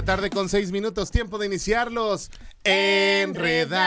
La tarde con 6 minutos, tiempo de iniciarlos. Enredados.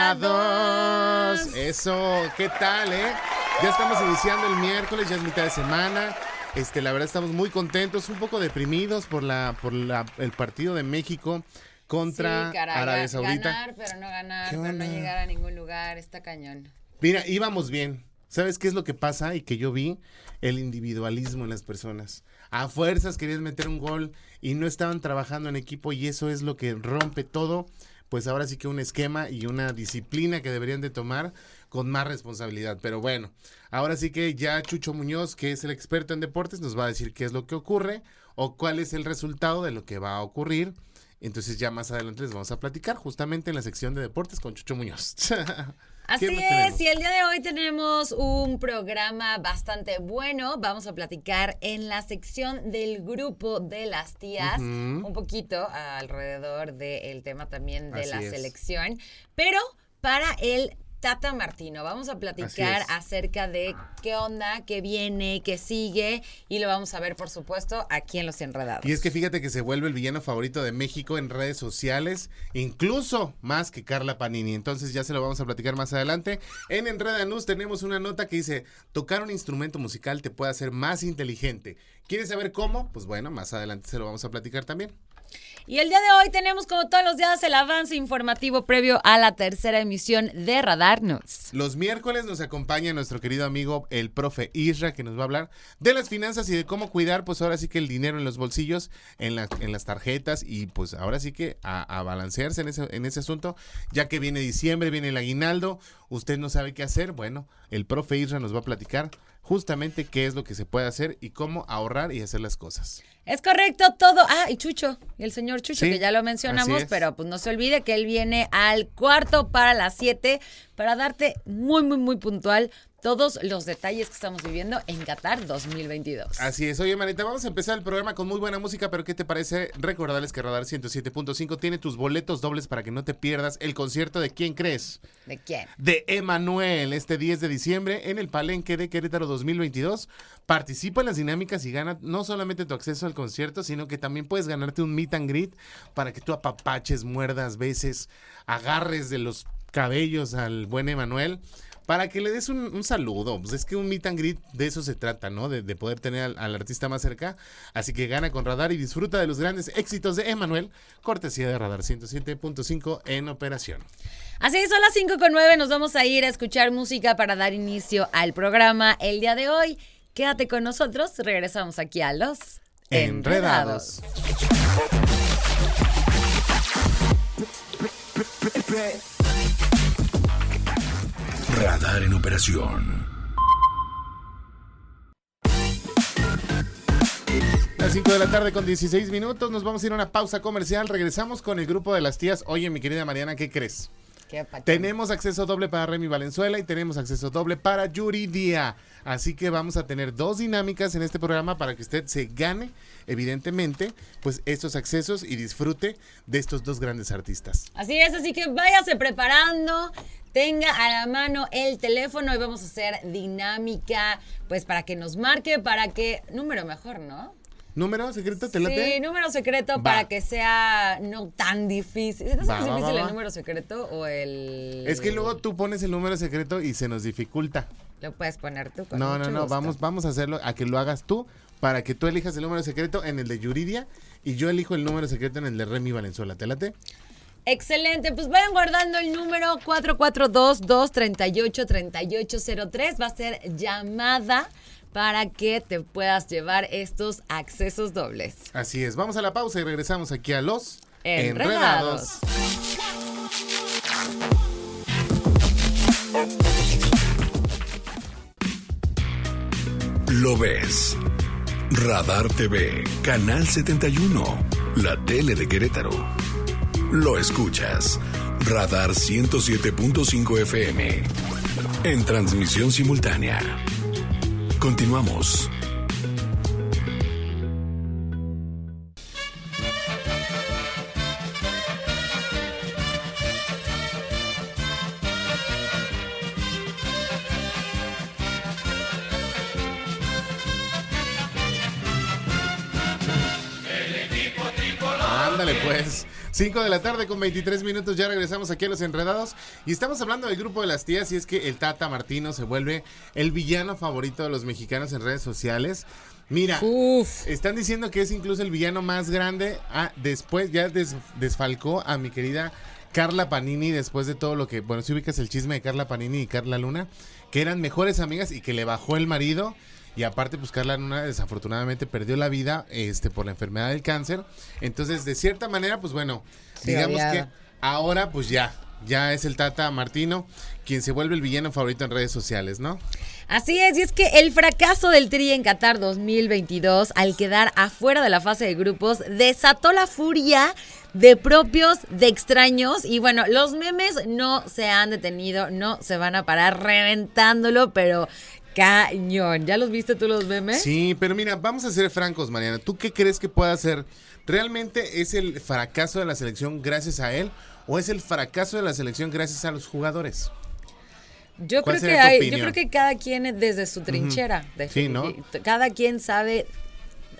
Eso, ¿qué tal, eh? Ya estamos iniciando el miércoles, ya es mitad de semana. Este, la verdad estamos muy contentos, un poco deprimidos por la, por la, el partido de México contra Sí, caray, Arabia Saudita. Ganar, pero no ganar, ¿Qué pero no llegar a ningún lugar, está cañón. Mira, íbamos bien. ¿Sabes qué es lo que pasa? Y que yo vi el individualismo en las personas. A fuerzas querían meter un gol y no estaban trabajando en equipo y eso es lo que rompe todo. Pues ahora sí que un esquema y una disciplina que deberían de tomar con más responsabilidad. Pero bueno, ahora sí que ya Chucho Muñoz, que es el experto en deportes, nos va a decir qué es lo que ocurre o cuál es el resultado de lo que va a ocurrir. Entonces ya más adelante les vamos a platicar justamente en la sección de deportes con Chucho Muñoz. Así ¿Qué más es, tenemos? y el día de hoy tenemos un programa bastante bueno. Vamos a platicar en la sección del grupo de las tías, un poquito alrededor del tema también de Así la es. selección, pero para el Tata Martino. Vamos a platicar acerca de qué onda, qué viene, qué sigue, y lo vamos a ver, por supuesto, aquí en Los Enredados. Y es que fíjate que se vuelve el villano favorito de México en redes sociales, incluso más que Carla Panini. Entonces ya se lo vamos a platicar más adelante. En Enreda News tenemos una nota que dice, tocar un instrumento musical te puede hacer más inteligente. ¿Quieres saber cómo? Pues bueno, más adelante se lo vamos a platicar también. Y el día de hoy tenemos, como todos los días, el avance informativo previo a la tercera emisión de Radar News. Los miércoles nos acompaña nuestro querido amigo el profe Isra, que nos va a hablar de las finanzas y de cómo cuidar, pues ahora sí que el dinero en los bolsillos, en, en las tarjetas y pues ahora sí que a, a balancearse en ese, en ese asunto, ya que viene diciembre, viene el aguinaldo, usted no sabe qué hacer, bueno, el profe Isra nos va a platicar justamente qué es lo que se puede hacer y cómo ahorrar y hacer las cosas. Es correcto todo. Ah, y Chucho, y el señor Chucho, Sí, que ya lo mencionamos, pero pues no se olvide que él viene al cuarto para las 7 para darte muy, muy, muy puntual todos los detalles que estamos viviendo en Qatar 2022. Así es. Oye, Manita, vamos a empezar el programa con muy buena música, pero ¿qué te parece? Recordarles que Radar 107.5 tiene tus boletos dobles para que no te pierdas el concierto de ¿Quién crees? ¿De quién? de Emanuel este 10 de diciembre en el Palenque de Querétaro 2022. Participa en las dinámicas y gana no solamente tu acceso al concierto, sino que también puedes ganarte un meet and greet para que tú apapaches, muerdas, beses, agarres de los cabellos al buen Emanuel. Para que le des un, un saludo, pues es que un meet and greet de eso se trata, ¿no? De, de poder tener al, al artista más cerca. Así que gana con Radar y disfruta de los grandes éxitos de Emanuel, cortesía de Radar 107.5 en operación. Así es, son las 5 con 9. Nos vamos a ir a escuchar música para dar inicio al programa el día de hoy. Quédate con nosotros. Regresamos aquí a los Enredados. Radar en operación. Las 5 de la tarde con 16 minutos, nos vamos a ir a una pausa comercial. Regresamos con el grupo de las tías. Oye, mi querida Mariana, ¿qué crees? Tenemos acceso doble para Remy Valenzuela y tenemos acceso doble para Yuridia. Así que vamos a tener dos dinámicas en este programa para que usted se gane, evidentemente, pues estos accesos y disfrute de estos dos grandes artistas. Así es, así que váyase preparando, tenga a la mano el teléfono y vamos a hacer dinámica, pues para que nos marque, para que, número mejor, ¿no? ¿Número secreto? ¿Te late? Sí, número secreto Va. para que sea no tan difícil. ¿Es Va, más va, difícil va, el número secreto o el...? Es que luego tú pones el número secreto y se nos dificulta. Lo puedes poner tú con No, no, no, gusto. vamos, vamos a hacerlo, a que lo hagas tú, para que tú elijas el número secreto en el de Yuridia y yo elijo el número secreto en el de Remy Valenzuela. ¿Te late? Excelente, pues vayan guardando el número 442-238-3803. Va a ser llamada para que te puedas llevar estos accesos dobles. Así es, vamos a la pausa y regresamos aquí a los Enredados. Lo ves. Radar TV, Canal 71, la tele de Querétaro. lo escuchas. Radar 107.5 FM. En transmisión simultánea. Continuamos. Ándale pues. 5 de la tarde con 23 minutos, ya regresamos aquí a Los Enredados y estamos hablando del grupo de las tías y es que el Tata Martino se vuelve el villano favorito de los mexicanos en redes sociales. Mira, están diciendo que es incluso el villano más grande. Ah, después ya desfalcó a mi querida Carla Panini después de todo lo que, bueno, si ubicas el chisme de Carla Panini y Carla Luna, que eran mejores amigas y que le bajó el marido y aparte pues Carla Luna desafortunadamente perdió la vida este por la enfermedad del cáncer. Entonces, de cierta manera, pues bueno, digamos que ahora pues ya, ya es el Tata Martino quien se vuelve el villano favorito en redes sociales, ¿no? Así es, y es que el fracaso del Tri en Qatar 2022 al quedar afuera de la fase de grupos desató la furia de propios, de extraños. Y bueno, los memes no se han detenido, no se van a parar reventándolo, pero cañón. ¿Ya los viste tú los memes? Sí, pero mira, vamos a ser francos, Mariana. ¿Tú qué crees que pueda ser? ¿Realmente es el fracaso de la selección gracias a él o es el fracaso de la selección gracias a los jugadores? Yo creo que hay, yo creo que cada quien desde su trinchera, sí, ¿no? cada quien sabe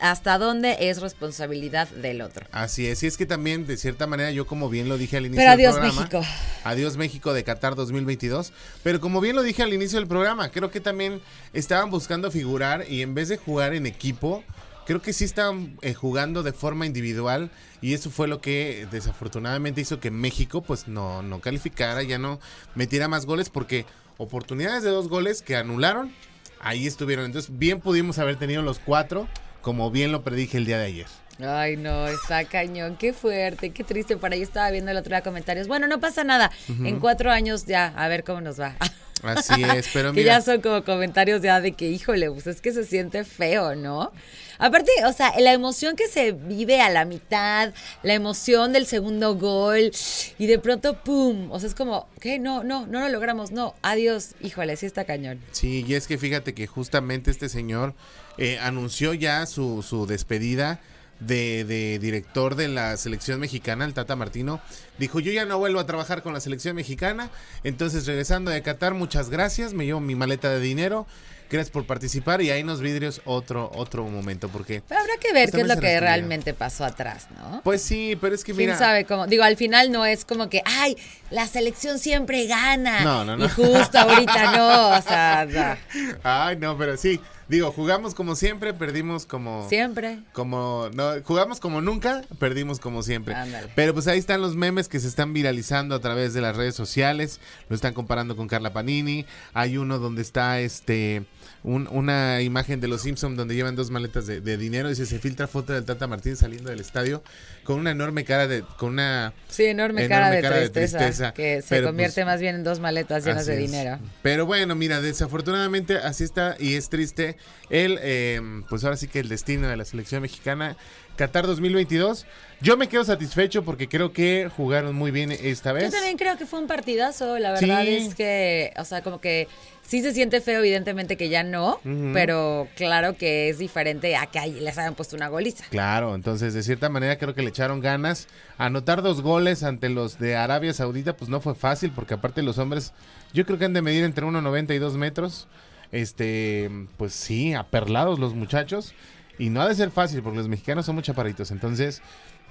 hasta dónde es responsabilidad del otro. Así es, y es que también, de cierta manera, yo como bien lo dije al inicio Pero adiós México. Adiós México de Qatar 2022. Pero como bien lo dije al inicio del programa, creo que también estaban buscando figurar y en vez de jugar en equipo, creo que sí estaban eh, jugando de forma individual y eso fue lo que desafortunadamente hizo que México pues no, no calificara, ya no metiera más goles porque oportunidades de dos goles que anularon, ahí estuvieron. Entonces bien pudimos haber tenido los cuatro como bien lo predije el día de ayer. Ay, no, está cañón, qué fuerte, qué triste. Por ahí estaba viendo el otro día comentarios. Bueno, no pasa nada. En cuatro años ya, a ver cómo nos va. Así es, pero mira. que ya son como comentarios ya de que, híjole, pues es que se siente feo, ¿no? Aparte, o sea, la emoción que se vive a la mitad, la emoción del segundo gol, y de pronto, ¡pum! O sea, es como, ¿qué? No, no, no lo logramos, no, adiós, híjole, sí está cañón. Sí, y es que fíjate que justamente este señor eh, anunció ya su, su despedida de, director de la selección mexicana, el Tata Martino, dijo yo ya no vuelvo a trabajar con la selección mexicana, entonces regresando de Qatar, muchas gracias, me llevo mi maleta de dinero, gracias por participar y ahí nos vidrios otro otro momento porque pero habrá que ver qué es lo que realmente pasó atrás no pues sí pero es que mira quién sabe cómo digo al final no es como que ay la selección siempre gana no no no. y justo ahorita no o sea ay no pero sí Digo, jugamos como siempre, perdimos como. Siempre. Como. No, jugamos como nunca, perdimos como siempre. Pero pues ahí están los memes que se están viralizando a través de las redes sociales. Lo están comparando con Carla Panini. Hay uno donde está este. una imagen de los Simpsons donde llevan dos maletas de, dinero y se, filtra foto del Tata Martín saliendo del estadio con una enorme cara de. con una. Sí, enorme, cara, de, tristeza, Que se convierte pues, más bien en dos maletas llenas de dinero. Pero bueno, mira, desafortunadamente así está y es triste el, eh, pues ahora sí que el destino de la selección mexicana. Qatar 2022. Yo me quedo satisfecho porque creo que jugaron muy bien esta vez. Yo también creo que fue un partidazo. La verdad es que, o sea, como que sí se siente feo, evidentemente que ya no, pero claro que es diferente a que les hayan puesto una goliza. Claro, entonces de cierta manera creo que le echaron ganas. Anotar dos goles ante los de Arabia Saudita, pues no fue fácil porque aparte los hombres, yo creo que han de medir entre 1,90 y 2 metros. Este, pues sí, aperlados los muchachos. Y no ha de ser fácil porque los mexicanos son muy chaparritos. Entonces,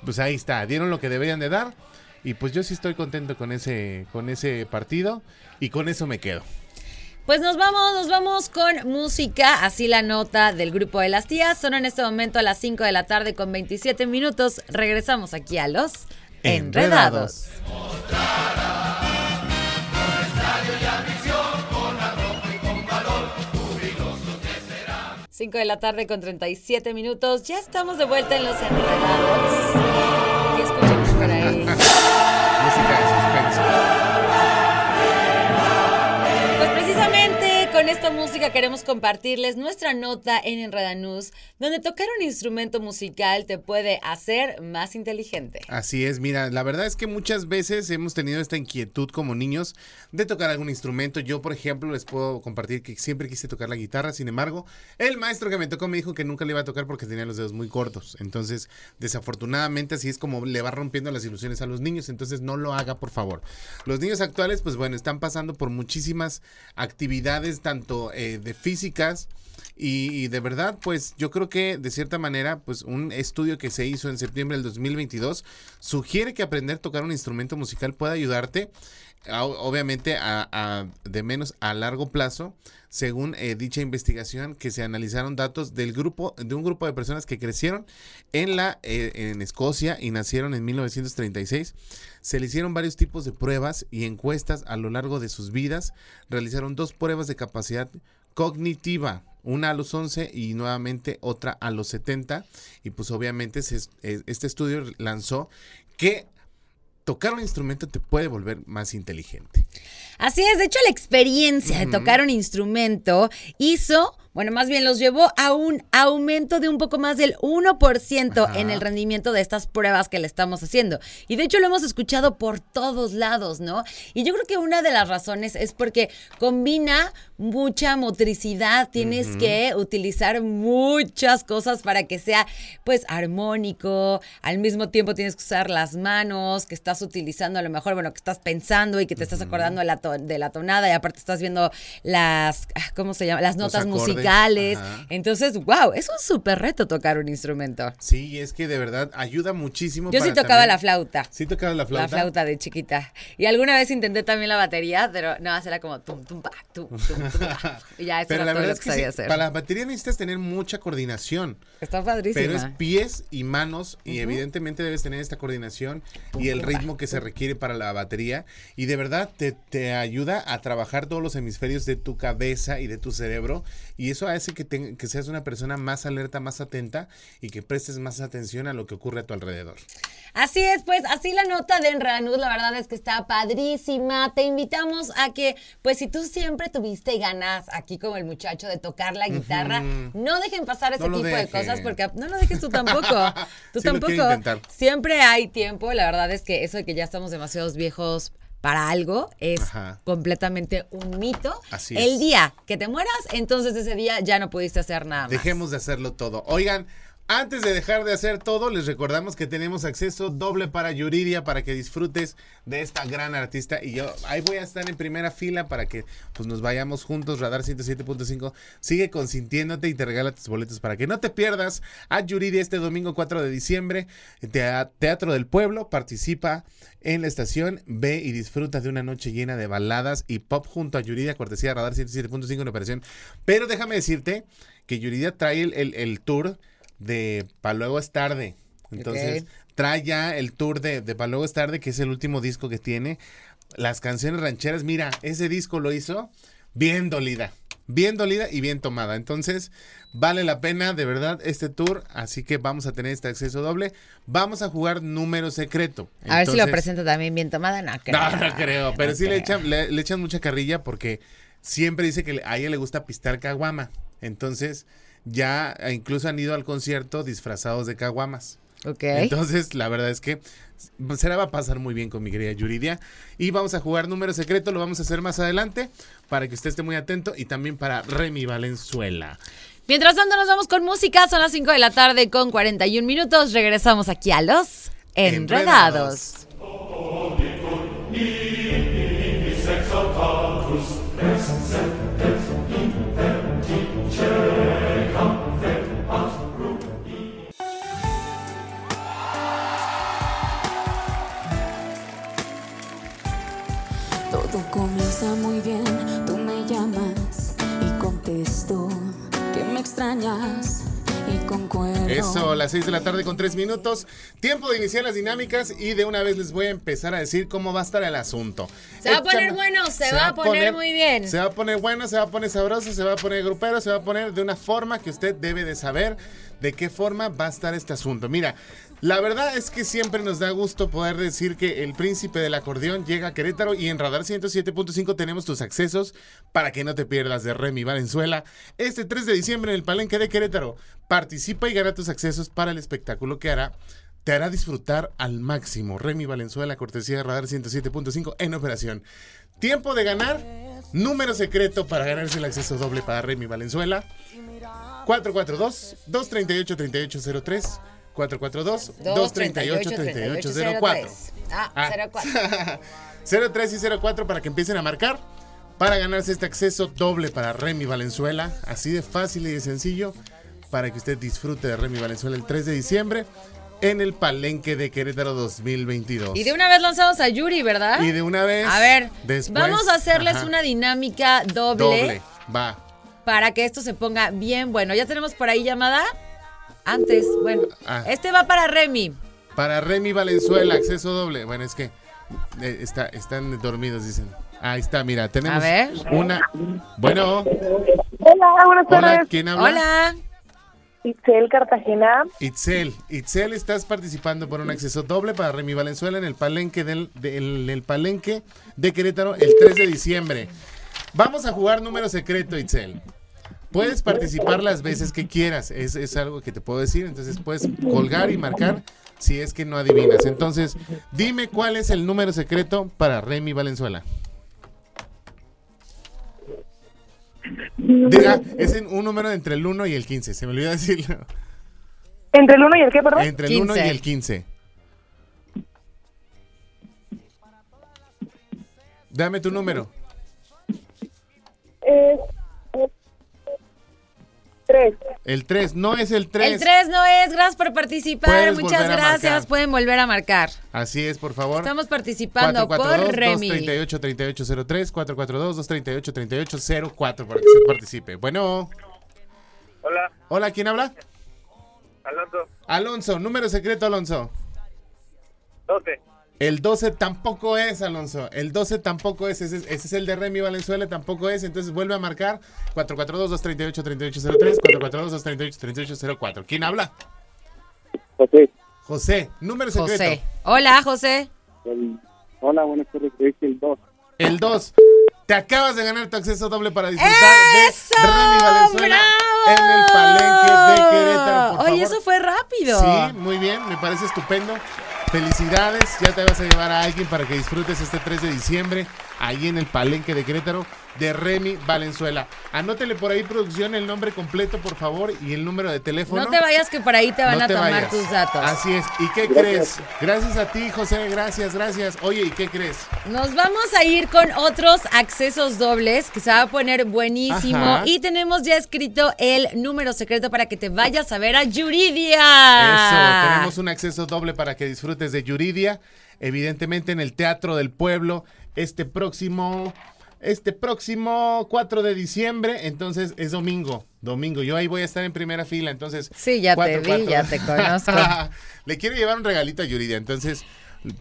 pues ahí está, dieron lo que deberían de dar. Y pues yo sí estoy contento con ese, con ese partido. Y con eso me quedo. Pues nos vamos, nos vamos con música, así la nota del grupo de las tías. Son en este momento a las 5 de la tarde con 27 minutos. Regresamos aquí a los Enredados. Enredados. 5 de la tarde con 37 minutos. Ya estamos de vuelta en los enredados. Esta música queremos compartirles nuestra nota en Enredanús, donde tocar un instrumento musical te puede hacer más inteligente. Así es, mira, la verdad es que muchas veces hemos tenido esta inquietud como niños de tocar algún instrumento. Yo, por ejemplo, les puedo compartir que siempre quise tocar la guitarra, sin embargo, el maestro que me tocó me dijo que nunca le iba a tocar porque tenía los dedos muy cortos. Entonces, desafortunadamente, así es como le va rompiendo las ilusiones a los niños, entonces no lo haga, por favor. Los niños actuales, pues bueno, están pasando por muchísimas actividades, tanto eh, de físicas, y, de verdad, pues yo creo que de cierta manera, pues un estudio que se hizo en septiembre del 2022 sugiere que aprender a tocar un instrumento musical puede ayudarte, obviamente, a, de menos a largo plazo, según eh, dicha investigación, que se analizaron datos del grupo, de un grupo de personas que crecieron en la eh, en Escocia y nacieron en 1936. Se le hicieron varios tipos de pruebas y encuestas a lo largo de sus vidas. Realizaron dos pruebas de capacidad cognitiva una a los 11 y nuevamente otra a los 70. Y pues obviamente este estudio lanzó que tocar un instrumento te puede volver más inteligente. Así es, de hecho la experiencia de tocar un instrumento hizo bueno, más bien los llevó a un aumento de un poco más del 1% en el rendimiento de estas pruebas que le estamos haciendo. Y de hecho lo hemos escuchado por todos lados, ¿no? Y yo creo que una de las razones es porque combina mucha motricidad, tienes que utilizar muchas cosas para que sea pues armónico, al mismo tiempo tienes que usar las manos que estás utilizando a lo mejor, bueno, que estás pensando y que te estás acordando de la, de la tonada y aparte estás viendo las, ah, ¿cómo se llama? Las notas musicales entonces, wow, es un súper reto tocar un instrumento. Sí, es que de verdad ayuda muchísimo. Yo sí tocaba la flauta. Sí tocaba la flauta. La flauta de chiquita. Y alguna vez intenté también la batería, pero no, era como tum, tum, pa, tum, tum, tum, Y ya, eso pero era la todo lo que, sabía hacer. Para la batería necesitas tener mucha coordinación. Está padrísimo. Pero es pies y manos y evidentemente debes tener esta coordinación y el ritmo que se requiere para la batería. Y de verdad te, te ayuda a trabajar todos los hemisferios de tu cabeza y de tu cerebro. Y eso hace que, que seas una persona más alerta, más atenta y que prestes más atención a lo que ocurre a tu alrededor. Así es, pues así la nota de Enredanús, la verdad es que está padrísima. Te invitamos a que, pues si tú siempre tuviste ganas, aquí como el muchacho, de tocar la guitarra, no dejen pasar ese tipo de cosas porque no lo dejes tú tampoco. tú tampoco. Siempre hay tiempo, la verdad es que eso de que ya estamos demasiados viejos para algo es completamente un mito. Así El día que te mueras, entonces ese día ya no pudiste hacer nada. Más. Dejemos de hacerlo todo. Oigan, antes de dejar de hacer todo, les recordamos que tenemos acceso doble para Yuridia para que disfrutes de esta gran artista. Y yo ahí voy a estar en primera fila para que pues, nos vayamos juntos. Radar 107.5 sigue consintiéndote y te regala tus boletos para que no te pierdas a Yuridia este domingo 4 de diciembre. Teatro del Pueblo participa en la estación. Ve y disfruta de una noche llena de baladas y pop junto a Yuridia, cortesía Radar 107.5 en operación. Pero déjame decirte que Yuridia trae el, el tour de Pa' luego es tarde. Entonces, trae ya el tour de, de Pa' luego es tarde, que es el último disco que tiene. Las canciones rancheras, mira, ese disco lo hizo bien dolida. Bien dolida y bien tomada. Entonces, vale la pena de verdad este tour. Así que vamos a tener este acceso doble. Vamos a jugar número secreto. a ver si lo presenta también bien tomada. No creo. No, no creo. Pero sí Le, echan, le, le, echan mucha carrilla porque siempre dice que a ella le gusta pistar caguama. Entonces, ya incluso han ido al concierto disfrazados de caguamas. Ok. Entonces, la verdad es que se la va a pasar muy bien con mi querida Yuridia. Y vamos a jugar número secreto, lo vamos a hacer más adelante para que usted esté muy atento y también para Remy Valenzuela. Mientras tanto, nos vamos con música. Son las 5 de la tarde con 41 minutos. Regresamos aquí a los Enredados. Todo muy bien, tú me llamas y contesto que me extrañas. Y con Eso, las 6 de la tarde con 3 minutos. Tiempo de iniciar las dinámicas y de una vez les voy a empezar a decir cómo va a estar el asunto. Se va a poner bueno, se, va, a poner, muy bien. Se va a poner bueno, se va a poner sabroso, se va a poner grupero, se va a poner de una forma que usted debe de saber de qué forma va a estar este asunto. Mira, La verdad es que siempre nos da gusto poder decir que el príncipe del acordeón llega a Querétaro y en Radar 107.5 tenemos tus accesos para que no te pierdas de Remy Valenzuela. Este 3 de diciembre en el Palenque de Querétaro. Participa y gana tus accesos para el espectáculo que hará. Te hará disfrutar al máximo. Remy Valenzuela, cortesía de Radar 107.5 en operación. Tiempo de ganar. Número secreto para ganarse el acceso doble para Remy Valenzuela. 442-238-3803. 442-238-3804. Ah, 04. 03 y 04 para que empiecen a marcar. Para ganarse este acceso doble para Remy Valenzuela. Así de fácil y de sencillo. Para que usted disfrute de Remy Valenzuela el 3 de diciembre en el Palenque de Querétaro 2022. Y de una vez lanzamos a Yuri, ¿verdad? Y de una vez. A ver, después, vamos a hacerles ajá, una dinámica doble, doble. Va. para que esto se ponga bien bueno. Ya tenemos por ahí llamada. Antes, bueno, Ah. este va para Remy. Para Remy Valenzuela, acceso doble. Bueno, es que eh, está, están dormidos, dicen. Ahí está, mira, tenemos A ver. una. Bueno, Hola, buenas hola, tardes. ¿quién habla? Hola. Itzel Cartagena. Itzel, Itzel, estás participando por un acceso doble para Remy Valenzuela en el palenque del, del- el palenque de Querétaro el 3 de diciembre. Vamos a jugar número secreto, Itzel. Puedes participar las veces que quieras, es, es algo que te puedo decir, entonces puedes colgar y marcar si es que no adivinas. Entonces, dime cuál es el número secreto para Remy Valenzuela. Diga, es en un número entre el 1 y el 15, se me olvidó decirlo. ¿Entre el 1 y el qué, perdón? Entre el 1 y 15. el 15. Dame tu número. Es... 3. El 3. No es el 3. El 3 no es, gracias por participar. Puedes Muchas gracias. Pueden volver a marcar. Así es, por favor. Estamos participando por Remy. 442-238-3803, 442-238-3804 para que usted participe. Bueno, Hola, hola, ¿quién habla? Alonso, Alonso, número secreto, Alonso. 12. El 12 tampoco es, Alonso. El 12 tampoco es. Ese, es- ese es el de Remy Valenzuela, tampoco es. Entonces vuelve a marcar 442-238-3803, 442-238-3804. ¿Quién habla? José. José, número secreto. José. Hola, José. Hola, buenas tardes. Es el 2. El 2. Te acabas de ganar tu acceso doble para disfrutar ¡Eso! de Remy Valenzuela ¡Bravo! en el Palenque de Querétaro. Por Oye, favor. eso fue rápido. Sí, muy bien, me parece estupendo. Felicidades, ya te vas a llevar a alguien para que disfrutes este 3 de diciembre ahí en el Palenque de Querétaro de Remy Valenzuela. Anótele por ahí, producción, el nombre completo, por favor, y el número de teléfono. No te vayas que por ahí te van No a te tomar vayas. tus datos. Así es. ¿Y qué crees? Gracias a ti, José. Gracias, gracias. Oye, ¿y qué crees? Nos vamos a ir con otros accesos dobles que se va a poner buenísimo. Ajá. Y tenemos ya escrito el número secreto para que te vayas a ver a Yuridia. Eso, tenemos un acceso doble para que disfrutes de Yuridia, evidentemente en el Teatro del Pueblo, este próximo, este próximo 4 de diciembre, entonces es domingo, domingo, yo ahí voy a estar en primera fila, entonces... Sí, ya te vi, ya te conozco. Le quiero llevar un regalito a Yuridia, entonces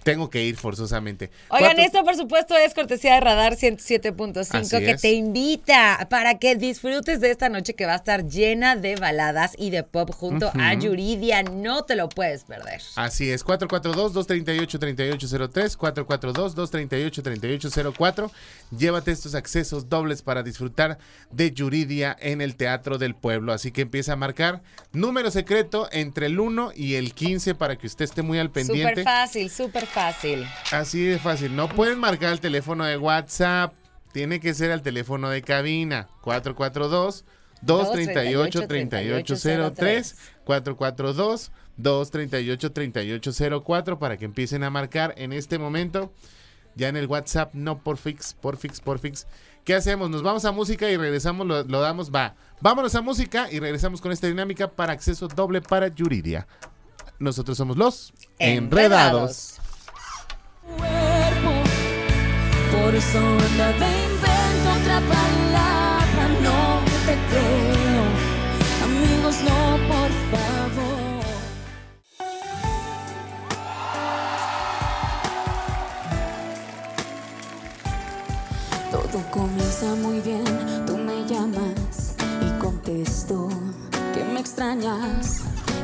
tengo que ir forzosamente. Oigan, Cuatro- esto por supuesto es cortesía de Radar Así 107.5 que es. te invita para que disfrutes de esta noche que va a estar llena de baladas y de pop junto a Yuridia. No te lo puedes perder. Así es, 442-238-3803, 442-238-3804. Llévate estos accesos dobles para disfrutar de Yuridia en el Teatro del Pueblo. Así que empieza a marcar número secreto entre el 1 y el 15 para que usted esté muy al pendiente. Súper fácil, súper fácil. Así de fácil. No pueden marcar el teléfono de WhatsApp. Tiene que ser al teléfono de cabina. 442 238 3803 442 238 3804 para que empiecen a marcar en este momento. Ya en el WhatsApp, no por fix, por fix, por fix. ¿Qué hacemos? Nos vamos a música y regresamos, lo, lo damos, va. Vámonos a música y regresamos con esta dinámica para acceso doble para Yuridia. Nosotros somos los Enredados. Por eso de invento otra palabra, no te creo. Amigos, no, por favor. Todo comienza muy bien, tú me llamas y contesto que me extrañas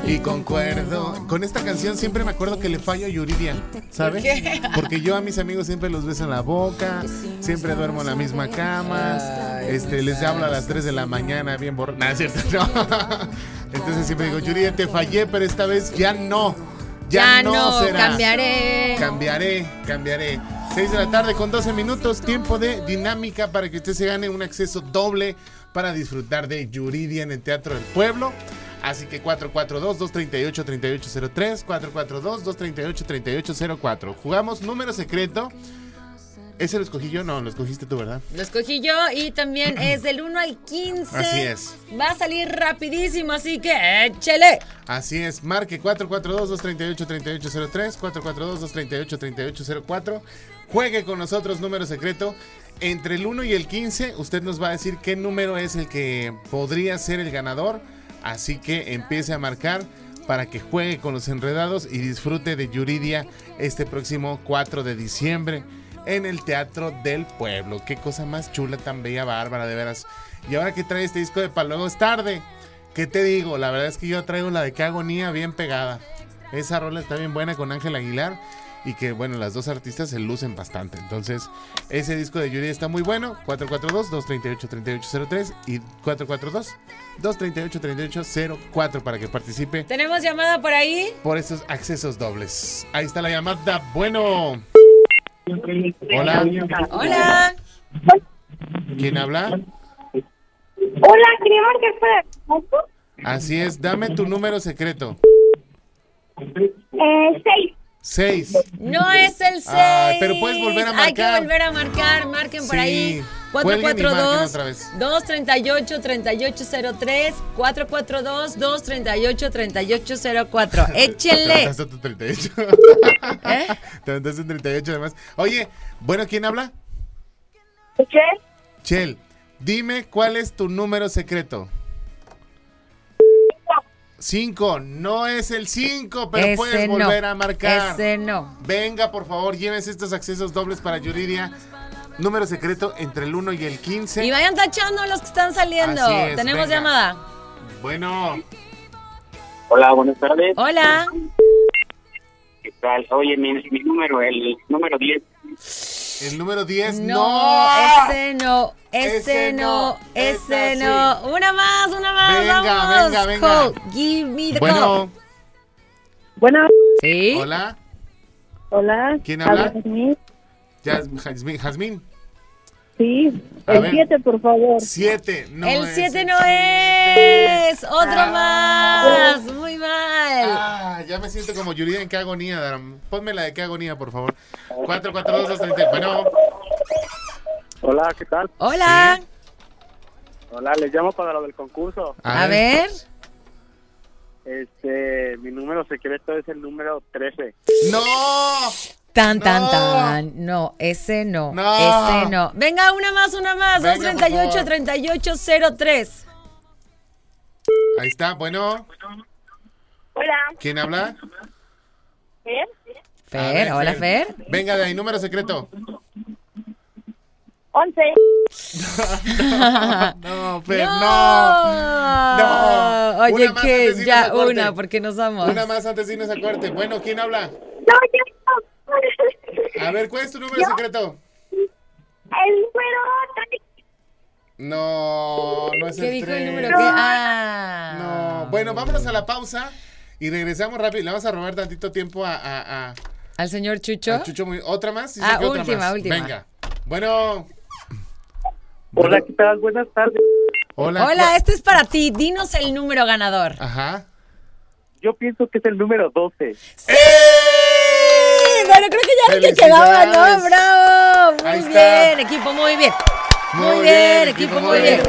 y concuerdo. Con esta canción siempre me acuerdo que le fallo a Yuridia, ¿sabes? Porque yo a mis amigos siempre los beso en la boca, siempre duermo en la misma cama, este, les hablo a las 3 de la mañana bien borracho. Es cierto, no. Entonces siempre digo, Yuridia, te fallé, pero esta vez ya no. Ya, Ya no, será. cambiaré. Cambiaré, cambiaré. 6 de la tarde con 12 minutos, tiempo de dinámica para que usted se gane un acceso doble para disfrutar de Yuridia en el Teatro del Pueblo. Así que 442-238-3803, 442-238-3804. Jugamos número secreto. ¿Ese lo escogí yo? No, lo escogiste tú, ¿verdad? Lo escogí yo y también es del 1 al 15. Así es. Va a salir rapidísimo, así que échele. Así es, marque 442-238-3803, 442-238-3804. Juegue con nosotros número secreto. Entre el 1 y el 15, usted nos va a decir qué número es el que podría ser el ganador. Así que empiece a marcar para que juegue con los enredados y disfrute de Yuridia este próximo 4 de diciembre en el Teatro del Pueblo. Qué cosa más chula, tan bella, bárbara, de veras. Y ahora que trae este disco de Pa' luego es tarde. ¿Qué te digo? La verdad es que yo traigo la de Qué agonía bien pegada. Esa rola está bien buena con Ángel Aguilar. Y que bueno, las dos artistas se lucen bastante. Entonces, ese disco de Yuri está muy bueno. 442-238-3803 y 442-238-3804 para que participe Tenemos llamada por ahí. por esos accesos dobles. Ahí está la llamada. Bueno. Hola. Hola. ¿Quién habla? Hola, quería marcar para... Así es, dame tu número secreto. Eh, seis. 6. No es el 6. Ay, pero puedes volver a Hay que marcar. volver a marcar. Marquen por Sí. ahí. Cuelguen y marquen 442 otra vez. 238 3803 442 238 3804. Échenle. Te aventaste tu 38. ¿Eh? Te aventaste un 38 además. Oye, bueno, ¿quién habla? ¿Qué? Chel, dime cuál es tu número secreto. 5, no es el 5, pero puedes no. volver a marcar. Ese no. Venga, por favor, llévense estos accesos dobles para Yuridia. Número secreto entre el 1 y el 15. Y vayan tachando los que están saliendo. Así es, Tenemos venga. llamada. Bueno, Hola, buenas tardes. Hola. ¿Qué tal? Oye, mi, mi número, el número 10. El número 10. No, No, ese no, ese, Ese no, ese no. Una más, una más. Venga, vamos. venga, venga. Give me the code. Bueno, Bueno, ¿Sí? hola. hola. ¿Quién habla? Jazmín. Jazmín. Sí, A el ver. 7, por favor. 7. No el es 7 el no es. Otro Ah. más. Muy mal. Ah, ya me siento como Yuridia en qué agonía, Daram. Ponme la de qué agonía, por favor. 442 Bueno, Hola, ¿qué tal? Hola. Hola, les llamo para lo del concurso. A, ver. Este, mi número secreto es el número 13. ¡No! Tan, tan, No. tan. No, ese no. No. Ese no. Venga, una más, una más. Venga, por 238 favor. 3803. Ahí está, bueno. Hola. ¿Quién habla? A Fer, ver, hola Fer. Venga, de ahí, número secreto. 11. No, Fer, no. No. Oye, que ya una, porque nos vamos. Una más antes de irnos a corte. Bueno, ¿quién habla? No, ya no. A ver, ¿cuál es tu número secreto? El número No, no es ¿Qué el dijo el número? ¿Qué? Ah. No, bueno, vámonos a la pausa y regresamos rápido. Le vamos a robar tantito tiempo a, a, a- Al señor Chucho. a Chucho. Muy... ¿Otra más? Sí, Ah, otra última, más. última. Venga. Bueno. Hola, ¿qué tal? Buenas tardes. Hola. Hola, ¿cuál- este es para ti. Dinos el número ganador. Ajá. Yo pienso que es el número 12. ¡Sí! Bueno, creo que ya el que quedaba, ¿no? ¡Bravo! Muy Ahí está. bien, equipo, muy bien. Muy, bien, equipo, muy bien.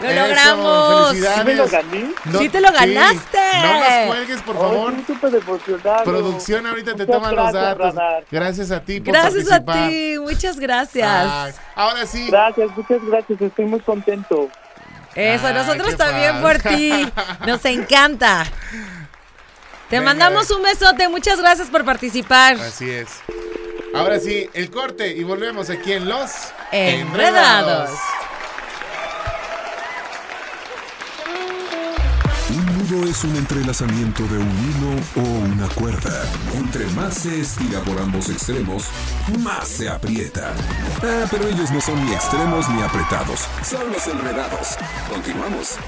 Lo Eso, logramos. ¿Sí me lo gané? Sí te lo ganaste. No nos cuelgues, por favor. Estoy súper emocionado. Producción ahorita te toman los datos. Radar. Gracias a ti por Gracias a ti, muchas gracias. Ay, ahora sí. Gracias, muchas gracias. Estoy muy contento. Eso, Ay, nosotros también por ti. Nos encanta. Te Venga. mandamos un besote, muchas gracias por participar. Así es. Ahora sí, el corte y volvemos aquí en Los Enredados. Un Todo es un entrelazamiento de un hilo o una cuerda. Entre más se estira por ambos extremos, más se aprieta. Ah, pero ellos no son ni extremos ni apretados, son los enredados. Continuamos.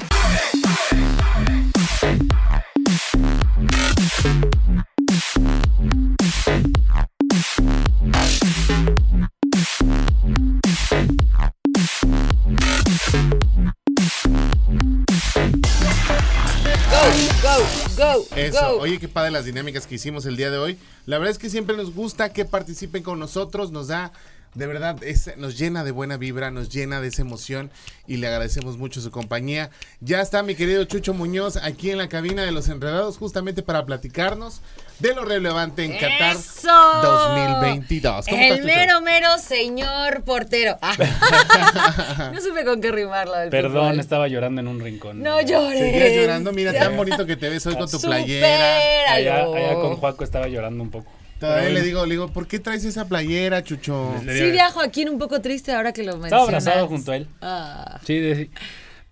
Go, go, Eso, go. oye, qué padre las dinámicas que hicimos el día de hoy. La verdad es que siempre nos gusta que participen con nosotros, nos da, de verdad, es- nos llena de buena vibra, nos llena de esa emoción y le agradecemos mucho su compañía. Ya está mi querido Chucho Muñoz aquí en la cabina de los enredados, justamente para platicarnos de lo relevante en Qatar ¡Eso! 2022. ¿Cómo El mero, mero señor portero. Ah. no supe con qué rimarlo del Perdón, fútbol. estaba llorando en un rincón. No llores. Seguías llorando, mira, tan bonito que te ves hoy con tu playera. Allá, allá con Juaco estaba llorando un poco. Todavía le digo, le digo, ¿por qué traes esa playera, Chucho? le Sí viajo aquí un poco triste ahora que lo mencionas. Estaba abrazado junto a él. Ah. Sí, de-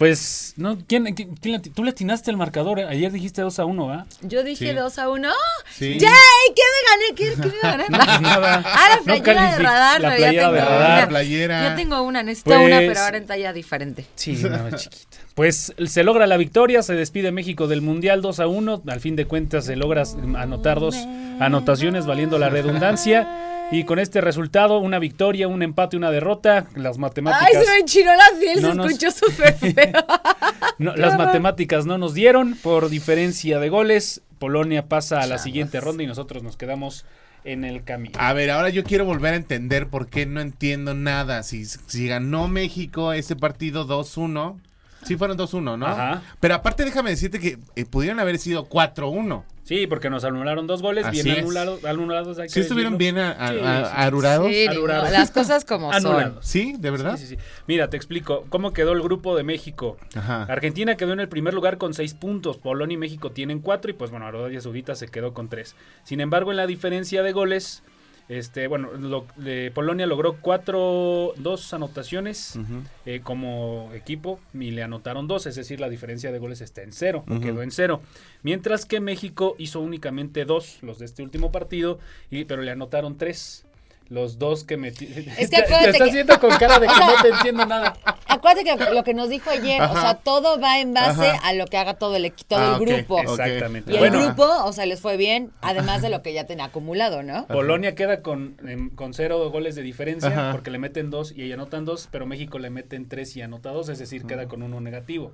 pues, no, ¿quién, quién- quién tú le atinaste el marcador? eh? Ayer dijiste 2 a 1, ¿va? Yo dije Sí. 2 a 1. Sí. ¡Yay! ¿Qué me gané? ¿Qué, qué me gané? No, pues nada. Ah, la No playera de calific- radar. la ya playera tengo de una. radar. La playera. Ya tengo una, necesito Pues- una, pero ahora en talla diferente. Sí, no, chiquita. Pues se logra la victoria, se despide México del Mundial 2 a 1. Al fin de cuentas se logra anotar dos anotaciones valiendo la redundancia. Y con este resultado, una victoria, un empate, una derrota. Las matemáticas. Ay, se me enchinó la piel, No se nos- escuchó súper feo. No, las matemáticas no nos dieron por diferencia de goles. Polonia pasa a la siguiente ronda y nosotros nos quedamos en el camino. A ver, ahora yo quiero volver a entender por qué no entiendo nada. Si, si ganó México ese partido 2-1. Sí fueron 2-1, ¿no? Ajá. Pero aparte déjame decirte que eh, pudieron haber sido 4-1. Sí, porque nos anularon dos goles, Así bien anulados, anulados. hay que ¿Sí estuvieron decirlo. bien a- a- Sí, a- sí, sí. arurados? Sí, Anulados. no, las cosas como son. Anulados. ¿Sí? ¿De verdad? Sí, sí, sí. Mira, te explico cómo quedó el grupo de México. Ajá. Argentina quedó en el primer lugar con seis puntos. Polonia y México tienen cuatro y pues bueno, Arabia Saudita se quedó con tres. Sin embargo, en la diferencia de goles, este, bueno, lo- de Polonia logró cuatro, dos anotaciones eh, como equipo y le anotaron dos, es decir, la diferencia de goles está en cero, o Ujú. quedó en cero. Mientras que México hizo únicamente dos, los de este último partido, y, pero le anotaron tres. Los dos que metí. Es que te, acuérdate te estás que- viendo con cara de que O sea, no te entiendo nada. Acuérdate que lo que nos dijo ayer, o sea, todo va en base Ajá. a lo que haga todo el, equi- todo Ah, el grupo. Exactamente. Y el grupo, o sea, les fue bien, además de lo que ya tenía acumulado, ¿no? Polonia queda con, em, con cero goles de diferencia Ajá. porque le meten dos y anotan dos, pero México le meten tres y anota dos, es decir, queda con uno negativo.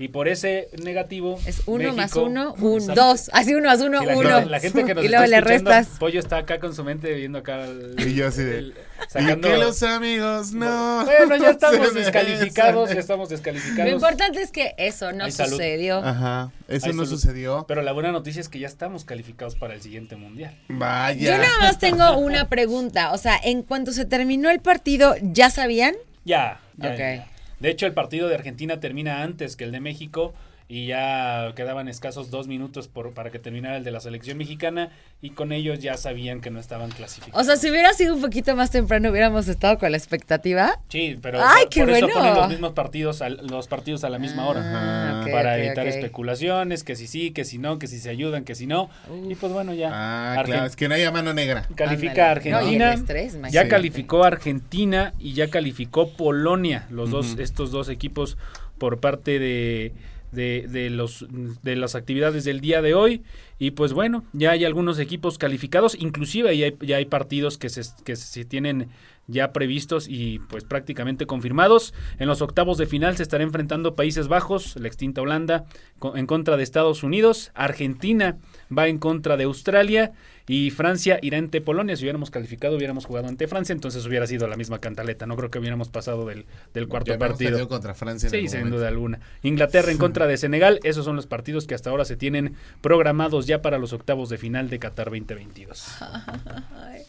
Y por ese negativo. Es uno más uno, un, dos. Así uno más uno, la, uno. gente, la gente que nos y está luego le escuchando, restas. Pollo está acá con su mente viendo acá. el- Y yo así de, el- Y sacando- que los amigos no. Bueno, ya estamos descalificados, ya estamos Lo descalificados. importante es que eso no Hay salud. sucedió. Ajá. Eso Hay no salud. sucedió. Pero la buena noticia es que ya estamos calificados para el siguiente mundial. Vaya. Yo nada más tengo una pregunta. O sea, en cuanto se terminó el partido, ¿ya sabían? Ya, ya, Ok. ya. De hecho, el partido de Argentina termina antes que el de México y ya quedaban escasos dos minutos por, para que terminara el de la selección mexicana y con ellos ya sabían que no estaban clasificados. O sea, si hubiera sido un poquito más temprano, hubiéramos estado con la expectativa. sí, pero ¡Ay, por, qué por eso bueno! ponen los mismos partidos, al- los partidos a la misma hora. Ah, para evitar especulaciones, que si sí, que si no, que si se ayudan, que si no. Y pues bueno, ya. Ah, Argen- claro. Es que no haya mano negra. Califica. No, el Argentina. estrés, ya calificó Argentina y ya calificó Polonia, los dos, estos dos equipos por parte de, de, de los de las actividades del día de hoy. Y pues bueno, ya hay algunos equipos calificados, inclusive ya hay, ya hay partidos que se, que se tienen ya previstos y pues prácticamente confirmados. En los octavos de final se estará enfrentando Países Bajos, la extinta Holanda, en contra de Estados Unidos. Argentina va en contra de Australia y Francia irá ante Polonia. Si hubiéramos calificado, hubiéramos jugado ante Francia, entonces hubiera sido la misma cantaleta. No creo que hubiéramos pasado del, del cuarto partido. contra Francia. en Sí, sin momento. duda alguna. Inglaterra en contra de Senegal, esos son los partidos que hasta ahora se tienen programados ya para los octavos de final de Qatar 2022. Ay.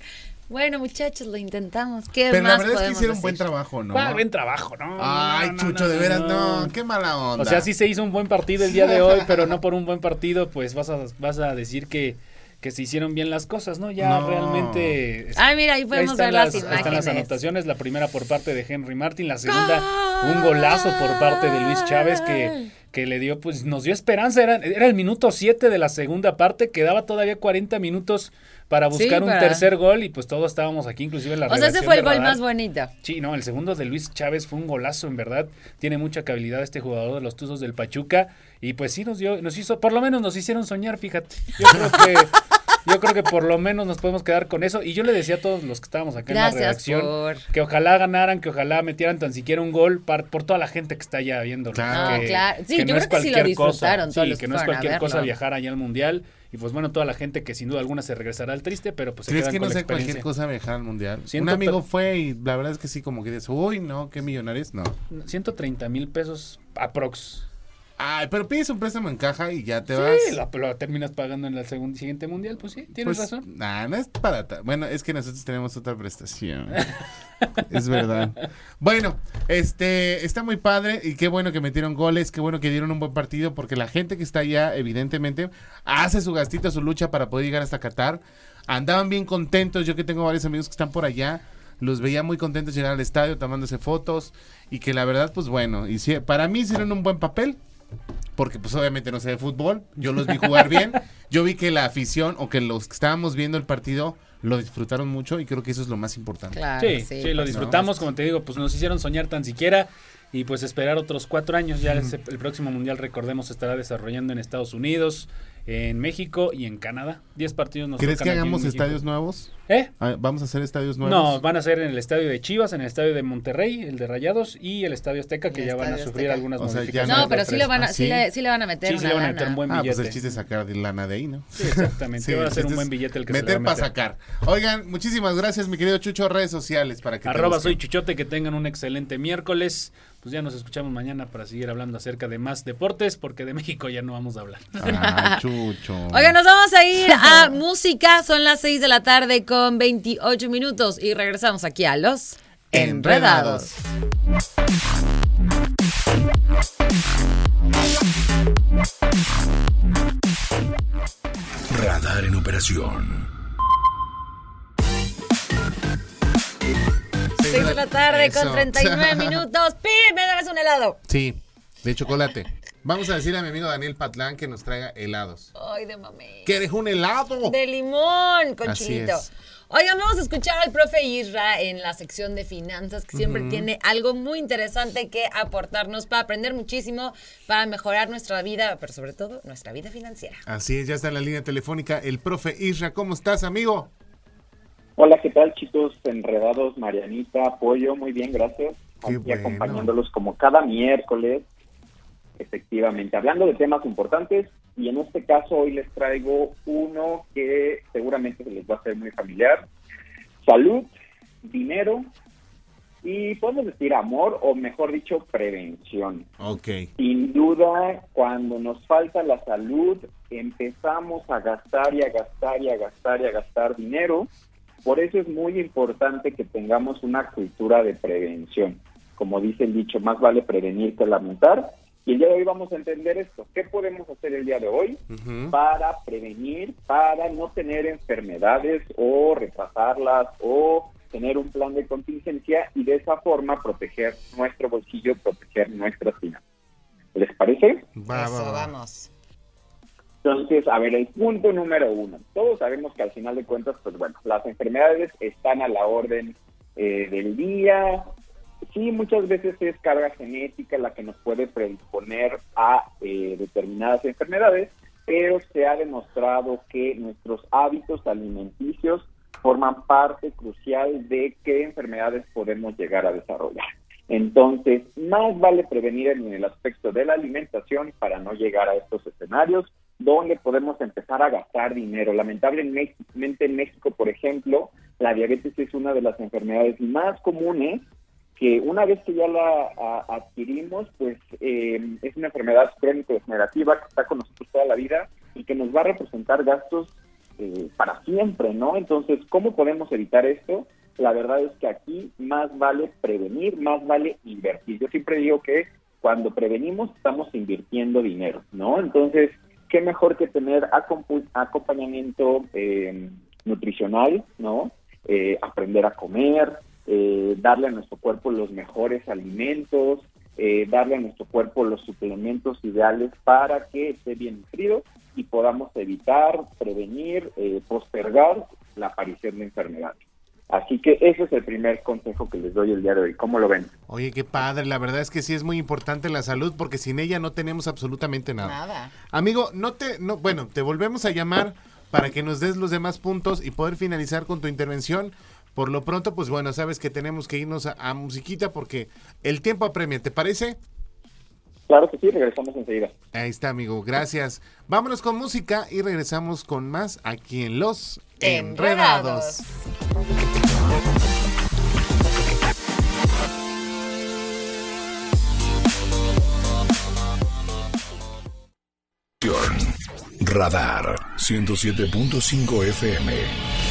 Bueno, muchachos, lo intentamos. ¿Qué Pero la más verdad es que hicieron buen decir? trabajo, ¿no? Ah, buen trabajo, ¿no? Ay, No, no, Chucho, no, de veras, no. no. Qué mala onda. O sea, sí se hizo un buen partido el día de hoy, pero no por un buen partido, pues vas a, vas a decir que, que se hicieron bien las cosas, ¿no? Ya No. realmente... Ay, mira, ahí Ahí podemos están ver las, las, ahí están las anotaciones, la primera por parte de Henry Martin, la segunda un golazo por parte de Luis Chávez que que le dio, pues nos dio esperanza. Era, era el minuto 7 de la segunda parte, quedaba todavía 40 minutos para Sí, buscar un tercer gol y pues todos estábamos aquí, inclusive en la O sea, ese fue el gol Radar. más bonito. Sí, no, el segundo de Luis Chávez fue un golazo, en verdad. Tiene mucha habilidad este jugador de los Tuzos del Pachuca. Y pues sí nos dio, nos hizo, por lo menos nos hicieron soñar, fíjate. Yo creo que, yo creo que por lo menos nos podemos quedar con eso. Y yo le decía a todos los que estábamos acá en la redacción por... que ojalá ganaran, que ojalá metieran tan siquiera un gol par- por toda la gente que está allá viendo. Claro. No, claro. Sí, yo es creo que sí lo cualquier disfrutaron cosa, todos sí, los que que no es cualquier cosa viajar allá al mundial. Y pues bueno, toda la gente que sin duda alguna se regresará al triste, pero pues se ¿Crees quedan que con no sé cualquier cosa viajar al mundial? Siento Un amigo to- fue y la verdad es que sí, como que dices, uy, no, qué millonarios, no. 130 mil pesos aprox. Ay, pero pides un préstamo en caja y ya te vas. Sí, lo, lo terminas pagando en el siguiente mundial, pues sí, tienes Pues, razón. Nah, no es para Bueno, es que nosotros tenemos otra prestación. es verdad. Bueno, este está muy padre y qué bueno que metieron goles, qué bueno que dieron un buen partido porque la gente que está allá evidentemente hace su gastito, su lucha para poder llegar hasta Qatar. Andaban bien contentos, yo que tengo varios amigos que están por allá, los veía muy contentos llegar al estadio tomándose fotos y que la verdad pues bueno, y sí, para mí hicieron un buen papel porque pues obviamente no sé de fútbol, yo los vi jugar bien, yo vi que la afición o que los que estábamos viendo el partido lo disfrutaron mucho y creo que eso es lo más importante. Claro, Sí, sí, lo pues, disfrutamos, como te digo, pues nos hicieron soñar tan siquiera y pues esperar otros cuatro años. Ya el, el próximo mundial, recordemos, se estará desarrollando en Estados Unidos, en México y en Canadá. Diez partidos nos ¿Crees que hagamos estadios nuevos? ¿Eh? Ah, ¿Vamos a hacer estadios nuevos? No, van a ser en el estadio de Chivas, en el estadio de Monterrey, el de Rayados y el estadio Azteca, que El ya van a sufrir Azteca. algunas O sea, modificaciones. No, no, pero sí le van a, ¿Ah, sí sí? le, sí le van a meter Sí, le van a meter un buen Ah, billete. pues el chiste es sacar de lana de ahí, ¿no? Sí, exactamente. Sí, va a ser un buen billete el que se le va meter a para meter. sacar. Oigan, muchísimas gracias, mi querido Chucho, redes sociales para que te Arroba busquen. soy Chuchote, que tengan un excelente miércoles. Pues ya nos escuchamos mañana para seguir hablando acerca de más deportes, porque de México ya no vamos a hablar. Ay, Chucho. Oigan, nos vamos a ir a música. Son las 6 de la tarde con 28 minutos y regresamos aquí a los Enredados. Radar en operación. 6 de la tarde con Eso. 39 minutos. ¡Pi! ¡Me dabas un helado! Sí, de chocolate. Vamos a decirle a mi amigo Daniel Patlán que nos traiga helados. ¡Ay, de mami! ¿Quieres un helado? De limón con Así chilito. es. Oigan, vamos a escuchar al profe Isra en la sección de finanzas, que siempre tiene algo muy interesante que aportarnos para aprender muchísimo, para mejorar nuestra vida, pero sobre todo nuestra vida financiera. Así es, ya está en la línea telefónica el profe Isra. ¿Cómo estás, amigo? Hola, ¿qué tal, chicos enredados? Marianita, Pollo, muy bien, gracias. Qué Aquí bueno. acompañándolos como cada miércoles, efectivamente, hablando de temas importantes. Y en este caso, hoy les traigo uno que seguramente se les va a hacer muy familiar: salud, dinero y podemos decir amor, o mejor dicho, prevención. Ok. Sin duda, cuando nos falta la salud, empezamos a gastar y a gastar y a gastar y a gastar dinero. Por eso es muy importante que tengamos una cultura de prevención. Como dice el dicho, más vale prevenir que lamentar. Y el día de hoy vamos a entender esto. ¿Qué podemos hacer el día de hoy para prevenir, para no tener enfermedades o retrasarlas o tener un plan de contingencia y de esa forma proteger nuestro bolsillo, proteger nuestras finanzas? ¿Les parece? Va, va. vamos. Entonces, a ver, el punto número uno. Todos sabemos que al final de cuentas, pues bueno, las enfermedades están a la orden eh, del día. Sí, muchas veces es carga genética la que nos puede predisponer a eh, determinadas enfermedades, pero se ha demostrado que nuestros hábitos alimenticios forman parte crucial de qué enfermedades podemos llegar a desarrollar. Entonces, más vale prevenir en el aspecto de la alimentación para no llegar a estos escenarios donde podemos empezar a gastar dinero. Lamentablemente en México, por ejemplo, la diabetes es una de las enfermedades más comunes que una vez que ya la adquirimos, pues eh, es una enfermedad crónico-degenerativa que está con nosotros toda la vida y que nos va a representar gastos eh, para siempre, ¿no? Entonces, ¿cómo podemos evitar esto? La verdad es que aquí más vale prevenir, más vale invertir. Yo siempre digo que cuando prevenimos estamos invirtiendo dinero, ¿no? Entonces, qué mejor que tener acompañamiento eh, nutricional, ¿no? Eh, aprender a comer, eh, darle a nuestro cuerpo los mejores alimentos, eh, darle a nuestro cuerpo los suplementos ideales para que esté bien nutrido y podamos evitar, prevenir, eh, postergar la aparición de enfermedades. Así que ese es el primer consejo que les doy el día de hoy. ¿Cómo lo ven? Oye, qué padre, la verdad es que sí es muy importante la salud porque sin ella no tenemos absolutamente nada. Nada. Amigo, no te, no, bueno, te volvemos a llamar para que nos des los demás puntos y poder finalizar con tu intervención. Por lo pronto, pues bueno, sabes que tenemos que irnos a, a musiquita porque el tiempo apremia, ¿te parece? Claro que sí, regresamos enseguida. Ahí está, amigo, gracias. Vámonos con música y regresamos con más aquí en Los Enredados. Radar 107.5 FM.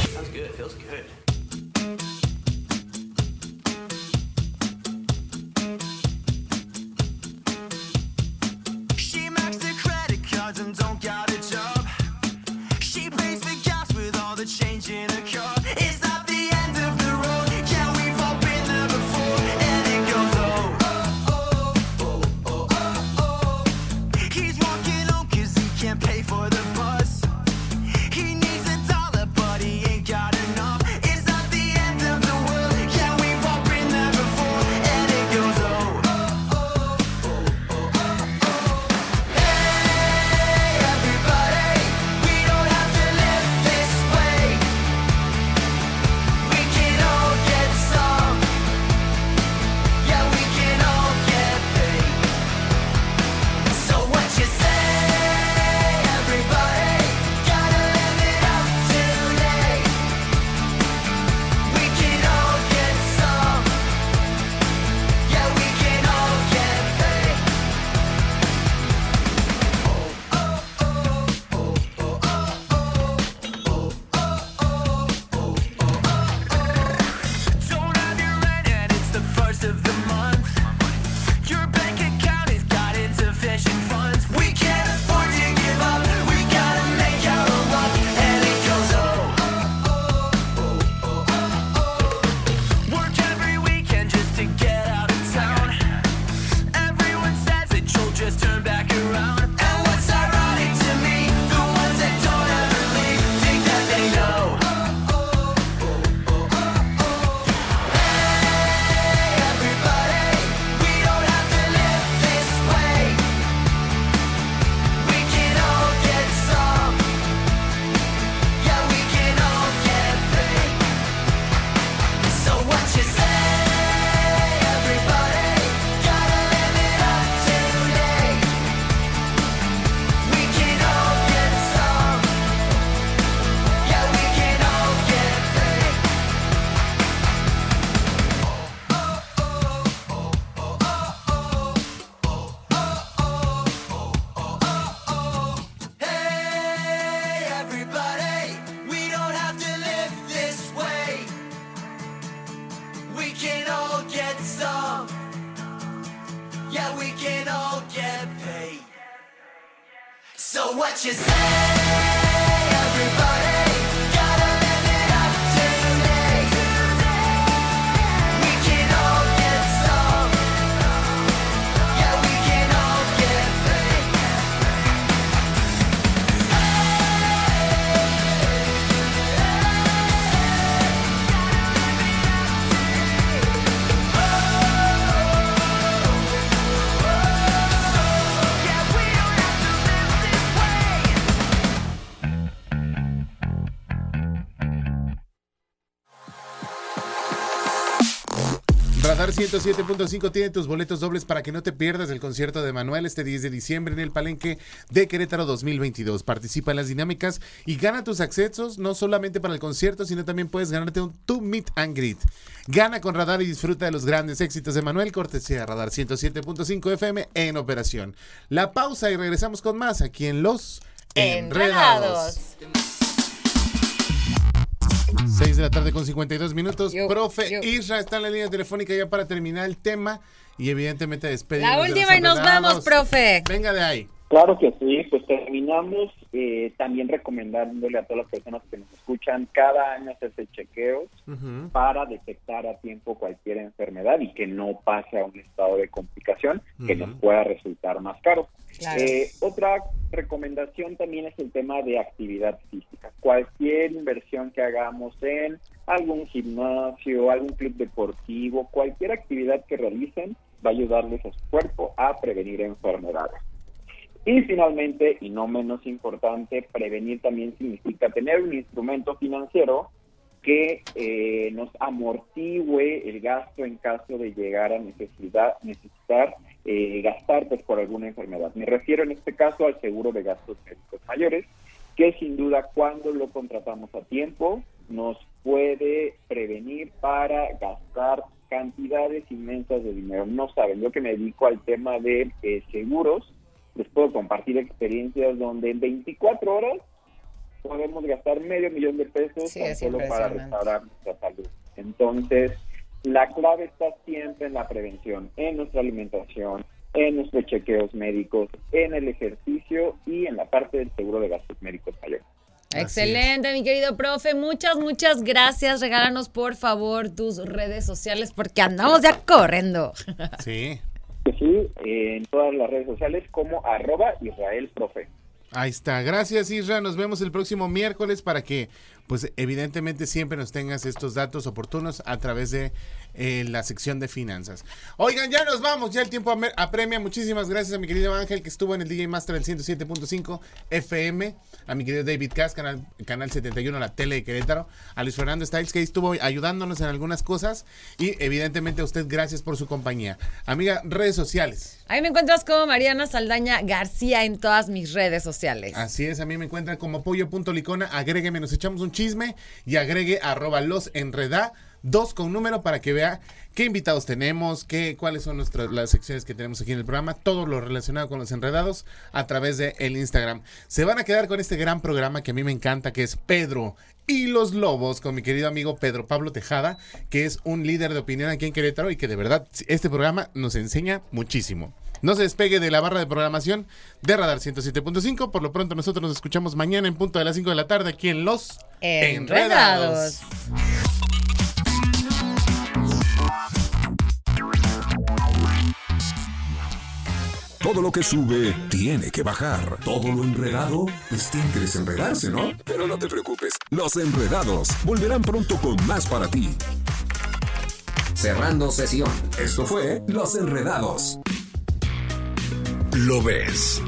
Radar 107.5 tiene tus boletos dobles para que no te pierdas el concierto de Manuel este 10 de diciembre en el Palenque de Querétaro 2022. Participa en las dinámicas y gana tus accesos no solamente para el concierto, sino también puedes ganarte un Tu Meet and Greet. Gana con Radar y disfruta de los grandes éxitos de Manuel Cortesía Radar 107.5 FM en operación. La pausa y regresamos con más aquí en Los Enredados. 6 de la tarde con 52 minutos. Yo, Profe yo. Isra está en la línea telefónica ya para terminar el tema y evidentemente despedirnos. La última y nos vamos, profe. Venga de ahí. Claro que sí, pues terminamos eh, también recomendándole a todas las personas que nos escuchan cada año hacerse chequeos para detectar a tiempo cualquier enfermedad y que no pase a un estado de complicación que nos pueda resultar más caro. Claro. Eh, otra recomendación también es el tema de actividad física. Cualquier inversión que hagamos en algún gimnasio, algún club deportivo, cualquier actividad que realicen va a ayudarles a su cuerpo a prevenir enfermedades. Y finalmente, y no menos importante, prevenir también significa tener un instrumento financiero que eh, nos amortigüe el gasto en caso de llegar a necesidad, necesitar eh, gastar pues, por alguna enfermedad. Me refiero en este caso al seguro de gastos médicos mayores, que sin duda cuando lo contratamos a tiempo nos puede prevenir para gastar cantidades inmensas de dinero. No saben, yo que me dedico al tema de eh, seguros, les puedo compartir experiencias donde en 24 horas podemos gastar medio millón de pesos Sí, tan es solo para restaurar nuestra salud. Entonces, la clave está siempre en la prevención, en nuestra alimentación, en nuestros chequeos médicos, en el ejercicio y en la parte del seguro de gastos médicos mayores. Excelente, mi querido profe. Muchas, muchas gracias. Regálanos, por favor, tus redes sociales porque andamos ya corriendo. Sí. Que en todas las redes sociales como arroba Israel Profe. Ahí está. Gracias, Isra. Nos vemos el próximo miércoles para que, pues, evidentemente siempre nos tengas estos datos oportunos a través de eh, la sección de finanzas. Oigan, ya nos vamos. Ya el tiempo apremia. Muchísimas gracias a mi querido Ángel que estuvo en el DJ Master del 107.5 FM. A mi querido David Cas, canal, canal 71, la tele de Querétaro. A Luis Fernando Styles que ahí estuvo ayudándonos en algunas cosas. Y evidentemente a usted, gracias por su compañía. Amiga, redes sociales. Ahí me encuentras como Mariana Saldaña García en todas mis redes sociales. Así es, a mí me encuentran como pollo.licona, agrégueme, nos echamos un chisme y agregue arroba los enreda dos con número para que vea qué invitados tenemos, qué, cuáles son nuestras las secciones que tenemos aquí en el programa, todo lo relacionado con los enredados a través de el Instagram. Se van a quedar con este gran programa que a mí me encanta, que es Pedro y los Lobos, con mi querido amigo Pedro Pablo Tejada, que es un líder de opinión aquí en Querétaro y que de verdad este programa nos enseña muchísimo. No se despegue de la barra de programación de Radar 107.5. Por lo pronto nosotros nos escuchamos mañana en punto de las 5 de la tarde aquí en Los Enredados. Todo lo que sube tiene que bajar. Todo lo enredado, pues tiene que desenredarse, ¿no? Pero no te preocupes, los enredados volverán pronto con más para ti. Cerrando sesión. Esto fue Los Enredados. Lo ves.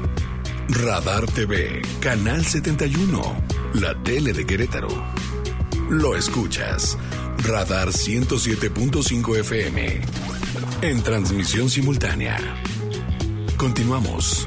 Radar TV, Canal 71, la tele de Querétaro. Lo escuchas. Radar 107.5 FM. En transmisión simultánea. Continuamos.